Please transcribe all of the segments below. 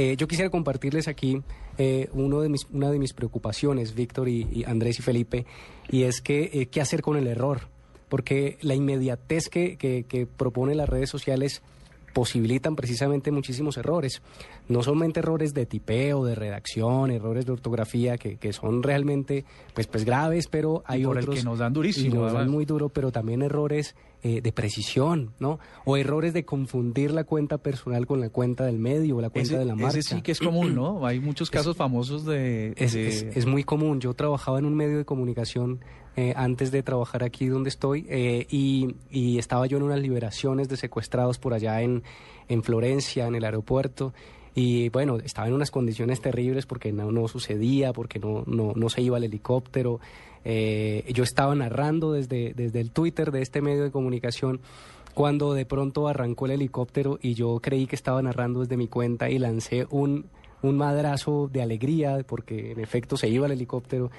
Eh, yo quisiera compartirles aquí eh, uno de mis, una de mis preocupaciones, Víctor y, Andrés y Felipe, y es que eh, qué hacer con el error, porque la inmediatez que, que, que propone las redes sociales posibilitan precisamente muchísimos errores. No solamente errores de tipeo, de redacción, errores de ortografía que, que son realmente pues, pues graves, pero hay otros que nos dan durísimo. Y nos dan muy duro, pero también errores eh, de precisión, ¿no? O errores de confundir la cuenta personal con la cuenta del medio o la cuenta de la marca. Ese sí que es común, ¿no? Hay muchos casos famosos de es, Es, muy común. Yo trabajaba en un medio de comunicación eh, antes de trabajar aquí donde estoy eh, y, y, estaba yo en unas liberaciones de secuestrados por allá en, en Florencia, en el aeropuerto. Y bueno, estaba en unas condiciones terribles porque no, no sucedía, porque no, no, no se iba el helicóptero. Eh, yo estaba narrando desde, desde el Twitter de este medio de comunicación cuando de pronto arrancó el helicóptero y yo creí que estaba narrando desde mi cuenta y lancé un, un madrazo de alegría porque en efecto se iba el helicóptero.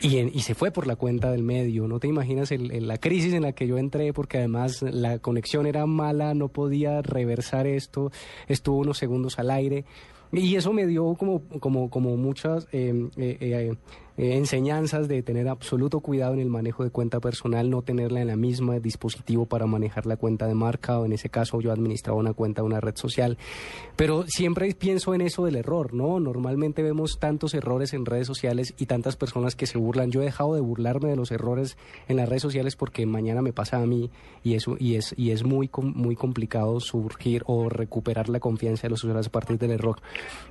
Y, y, se fue por la cuenta del medio. No te imaginas el, la crisis en la que yo entré porque además la conexión era mala, no podía reversar esto, estuvo unos segundos al aire. Y eso me dio como, como, como muchas eh, eh, eh eh, enseñanzas de tener absoluto cuidado en el manejo de cuenta personal, no tenerla en la misma dispositivo para manejar la cuenta de marca, o en ese caso yo administraba una cuenta de una red social. Pero siempre pienso en eso del error, ¿no? Normalmente vemos tantos errores en redes sociales y tantas personas que se burlan. Yo he dejado de burlarme de los errores en las redes sociales porque mañana me pasa a mí y eso y es y es muy muy complicado surgir o recuperar la confianza de los usuarios a partir del error.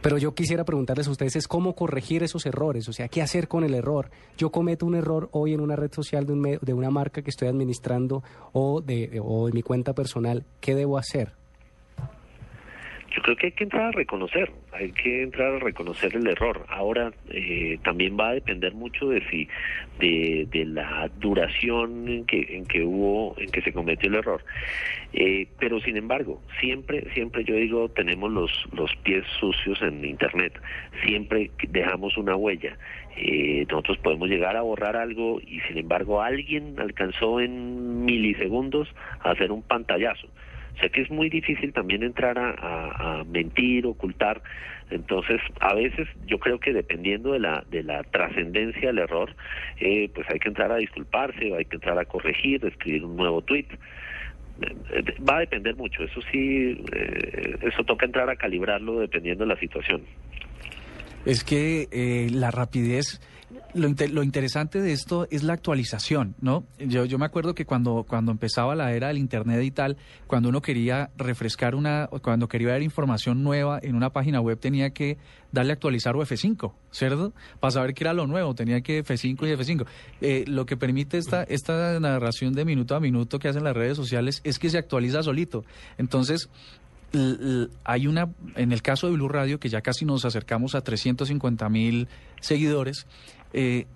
Pero yo quisiera preguntarles a ustedes es cómo corregir esos errores, o sea, qué hacer con con el error. Yo cometo un error hoy en una red social de, un de una marca que estoy administrando o de, o de mi cuenta personal. ¿Qué debo hacer? Yo creo que hay que entrar a reconocer, hay que entrar a reconocer el error. Ahora eh, también va a depender mucho de si de, de la duración en que en que hubo en que se cometió el error. Eh, pero sin embargo, siempre siempre yo digo tenemos los los pies sucios en internet. Siempre dejamos una huella. Eh, nosotros podemos llegar a borrar algo y sin embargo alguien alcanzó en milisegundos a hacer un pantallazo. O sea que es muy difícil también entrar a, mentir, ocultar. Entonces, a veces yo creo que dependiendo de la, de la trascendencia del error, eh, pues hay que entrar a disculparse, hay que entrar a corregir, escribir un nuevo tweet. Va a depender mucho, eso sí, eh, eso toca entrar a calibrarlo dependiendo de la situación. Es que eh, la rapidez lo, lo, interesante de esto es la actualización, ¿no? Yo, yo me acuerdo que cuando, cuando empezaba la era del Internet y tal, cuando uno quería refrescar una, cuando quería ver información nueva en una página web, tenía que darle a actualizar o F5, ¿cierto? Para saber qué era lo nuevo, tenía que F5 y F5. Eh, lo que permite esta, esta narración de minuto a minuto que hacen las redes sociales es que se actualiza solito. Entonces, hay una, en el caso de Blue Radio, que ya casi nos acercamos a 350 mil seguidores, eh,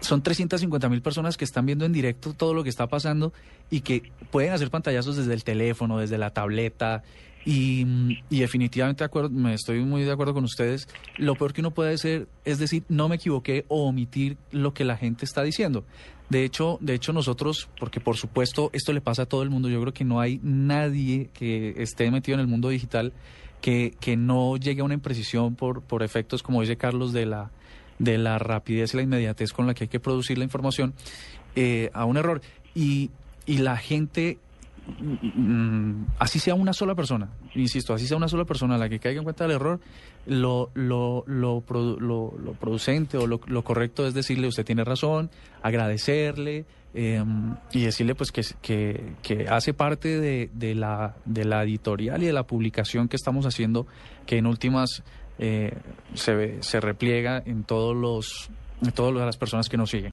son 350 mil personas que están viendo en directo todo lo que está pasando y que pueden hacer pantallazos desde el teléfono, desde la tableta. Y, definitivamente de acuerdo, me estoy muy de acuerdo con ustedes. Lo peor que uno puede hacer es decir, no me equivoqué o omitir lo que la gente está diciendo. De hecho, de hecho nosotros, porque por supuesto esto le pasa a todo el mundo, yo creo que no hay nadie que esté metido en el mundo digital que, que no llegue a una imprecisión por, por efectos, como dice Carlos, de la, de la rapidez y la inmediatez con la que hay que producir la información, eh, a un error. Y, y la gente así sea una sola persona, insisto, así sea una sola persona la que caiga en cuenta del error, lo, lo, lo, lo, producente o lo, correcto es decirle usted tiene razón, agradecerle em, y decirle pues que, que, que hace parte de, de, la, de la editorial y de la publicación que estamos haciendo, que en últimas eh, se, se repliega en todos los en todas las personas que nos siguen.